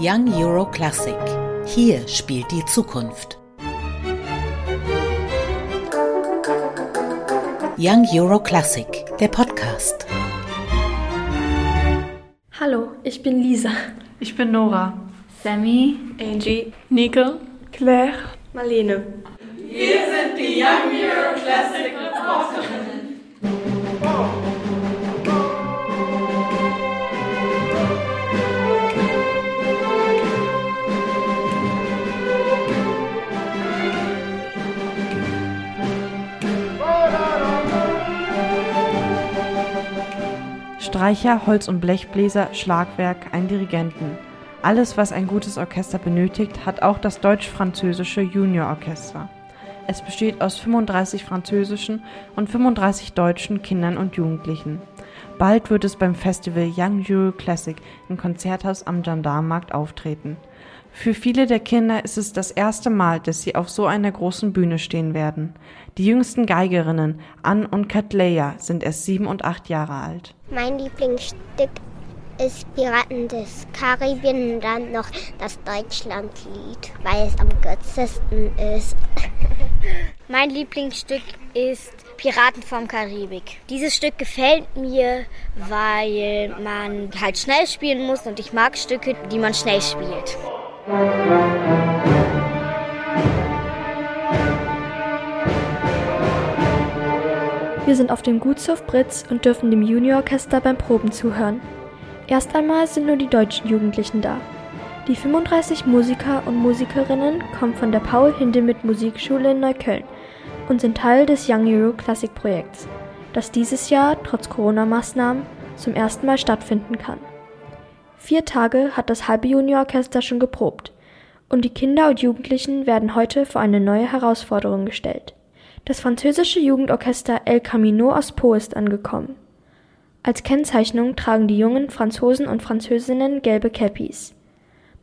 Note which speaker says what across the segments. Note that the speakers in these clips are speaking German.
Speaker 1: Young Euro Classic. Hier spielt die Zukunft. Young Euro Classic, der Podcast.
Speaker 2: Hallo, ich bin Lisa.
Speaker 3: Ich bin Nora.
Speaker 4: Sammy.
Speaker 5: Angie.
Speaker 3: Nico.
Speaker 5: Claire.
Speaker 6: Marlene.
Speaker 7: Wir sind die Young Euro Classic Reporterinnen.
Speaker 3: Streicher, Holz- und Blechbläser, Schlagwerk, ein Dirigenten. Alles, was ein gutes Orchester benötigt, hat auch das deutsch-französische Juniororchester. Es besteht aus 35 französischen und 35 deutschen Kindern und Jugendlichen. Bald wird es beim Festival Young Euro Classic im Konzerthaus am Gendarmenmarkt auftreten. Für viele der Kinder ist es das erste Mal, dass sie auf so einer großen Bühne stehen werden. Die jüngsten Geigerinnen, Ann und Katleya, sind erst sieben und acht Jahre alt.
Speaker 8: Mein Lieblingsstück ist Piraten des Karibien und dann noch das Deutschlandlied, weil es am kürzesten ist.
Speaker 9: mein Lieblingsstück ist Piraten vom Karibik. Dieses Stück gefällt mir, weil man halt schnell spielen muss und ich mag Stücke, die man schnell spielt.
Speaker 2: Wir sind auf dem Gutshof Britz und dürfen dem Juniororchester beim Proben zuhören. Erst einmal sind nur die deutschen Jugendlichen da. Die 35 Musiker und Musikerinnen kommen von der Paul Hindemith Musikschule in Neukölln und sind Teil des Young Euro Classic Projekts, das dieses Jahr trotz Corona-Maßnahmen zum ersten Mal stattfinden kann. Vier Tage hat das halbe Juniororchester schon geprobt und die Kinder und Jugendlichen werden heute vor eine neue Herausforderung gestellt. Das französische Jugendorchester El Camino aus Po ist angekommen. Als Kennzeichnung tragen die jungen Franzosen und Französinnen gelbe Cappies.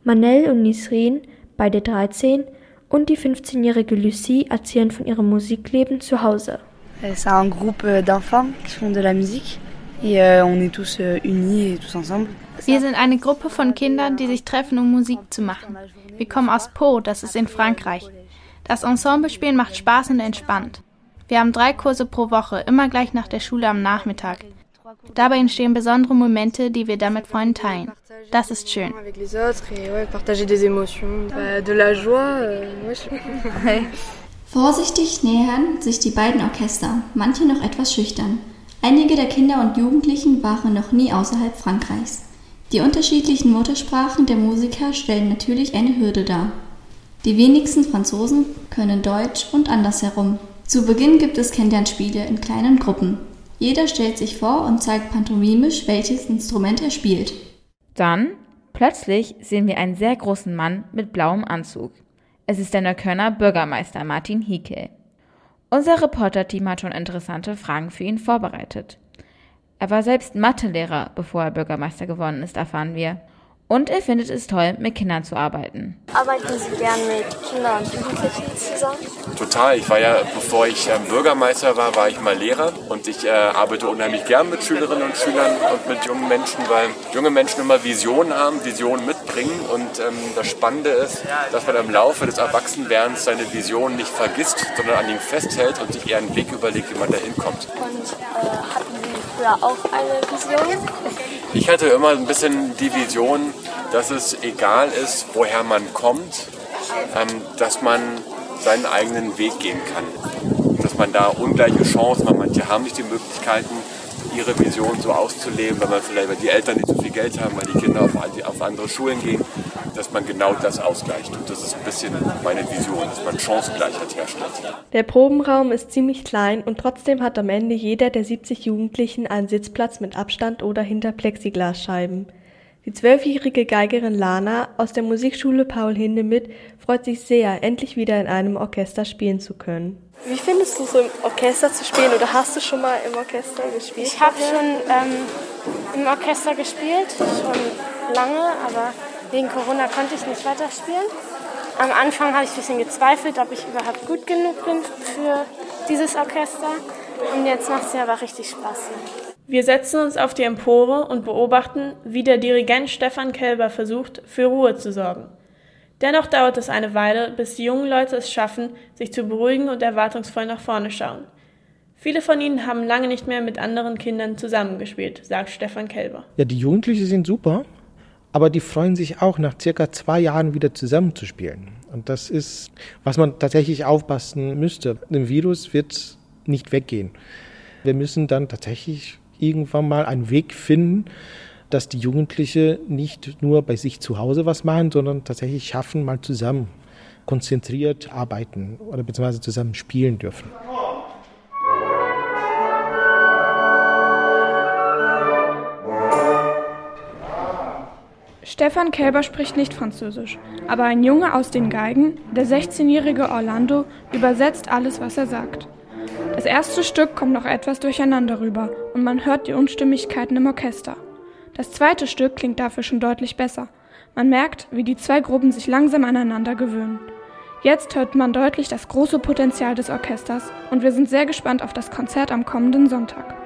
Speaker 2: Manel und Nisrin, beide 13, und die 15-jährige Lucie erzählen von ihrem Musikleben zu Hause.
Speaker 10: C'est un groupe d'enfants qui font de la musique euh, euh.
Speaker 4: Wir sind eine Gruppe von Kindern, die sich treffen, um Musik zu machen. Wir kommen aus Po, das ist in Frankreich. Das Ensemblespielen macht Spaß und entspannt. Wir haben drei Kurse pro Woche, immer gleich nach der Schule am Nachmittag. Dabei entstehen besondere Momente, die wir dann mit Freunden teilen. Das ist schön.
Speaker 11: Vorsichtig nähern sich die beiden Orchester, manche noch etwas schüchtern. Einige der Kinder und Jugendlichen waren noch nie außerhalb Frankreichs. Die unterschiedlichen Muttersprachen der Musiker stellen natürlich eine Hürde dar. Die wenigsten Franzosen können Deutsch und andersherum. Zu Beginn gibt es Kennenlernspiele in kleinen Gruppen. Jeder stellt sich vor und zeigt pantomimisch, welches Instrument er spielt.
Speaker 12: Dann, plötzlich, sehen wir einen sehr großen Mann mit blauem Anzug. Es ist der Neuköllner Bürgermeister Martin Hiekel. Unser Reporterteam hat schon interessante Fragen für ihn vorbereitet. Er war selbst Mathelehrer, bevor er Bürgermeister geworden ist, erfahren wir. Und er findet es toll, mit Kindern zu arbeiten.
Speaker 13: Arbeiten Sie gern mit Kindern und Jugendlichen zusammen?
Speaker 14: Total. Ich war ja, bevor ich ähm, Bürgermeister war, war ich mal Lehrer und ich äh, arbeite unheimlich gern mit Schülerinnen und Schülern und mit jungen Menschen, weil junge Menschen immer Visionen haben, Visionen mitbringen und ähm, das Spannende ist, dass man im Laufe des Erwachsenwerdens seine Visionen nicht vergisst, sondern an ihnen festhält und sich eher einen Weg überlegt, wie man da hinkommt.
Speaker 13: Und äh, hatten Sie früher auch eine Vision?
Speaker 14: Ich hatte immer ein bisschen die Vision, dass es egal ist, woher man kommt, ähm, dass man seinen eigenen Weg gehen kann. Dass man da ungleiche Chancen hat. Manche haben nicht die Möglichkeiten, ihre Vision so auszuleben, weil man vielleicht weil die Eltern nicht so viel Geld haben, weil die Kinder auf, auf andere Schulen gehen, dass man genau das ausgleicht. Und das ist ein bisschen meine Vision, dass man Chancengleichheit herstellt.
Speaker 6: Der Probenraum ist ziemlich klein und trotzdem hat am Ende jeder der 70 Jugendlichen einen Sitzplatz mit Abstand oder hinter Plexiglasscheiben. Die zwölfjährige Geigerin Lana aus der Musikschule Paul Hindemith freut sich sehr, endlich wieder in einem Orchester spielen zu können.
Speaker 5: Wie findest du es, so im Orchester zu spielen oder hast du schon mal im Orchester gespielt?
Speaker 15: Ich habe schon ähm, im Orchester gespielt, schon lange, aber wegen Corona konnte ich nicht weiterspielen. Am Anfang habe ich ein bisschen gezweifelt, ob ich überhaupt gut genug bin für dieses Orchester. Und jetzt macht es mir aber richtig Spaß.
Speaker 16: Wir setzen uns auf die Empore und beobachten, wie der Dirigent Stefan Kelber versucht, für Ruhe zu sorgen. Dennoch dauert es eine Weile, bis die jungen Leute es schaffen, sich zu beruhigen und erwartungsvoll nach vorne schauen. Viele von ihnen haben lange nicht mehr mit anderen Kindern zusammengespielt, sagt Stefan Kelber.
Speaker 17: Ja, die Jugendlichen sind super, aber die freuen sich auch, nach circa zwei Jahren wieder zusammenzuspielen. Und das ist, was man tatsächlich aufpassen müsste. Ein Virus wird nicht weggehen. Wir müssen dann tatsächlich irgendwann mal einen Weg finden, dass die Jugendlichen nicht nur bei sich zu Hause was machen, sondern tatsächlich schaffen, mal zusammen konzentriert arbeiten oder beziehungsweise zusammen spielen dürfen.
Speaker 18: Stefan Kälber spricht nicht Französisch, aber ein Junge aus den Geigen, der 16-jährige Orlando, übersetzt alles, was er sagt. Das erste Stück kommt noch etwas durcheinander rüber und man hört die Unstimmigkeiten im Orchester. Das zweite Stück klingt dafür schon deutlich besser. Man merkt, wie die zwei Gruppen sich langsam aneinander gewöhnen. Jetzt hört man deutlich das große Potenzial des Orchesters und wir sind sehr gespannt auf das Konzert am kommenden Sonntag.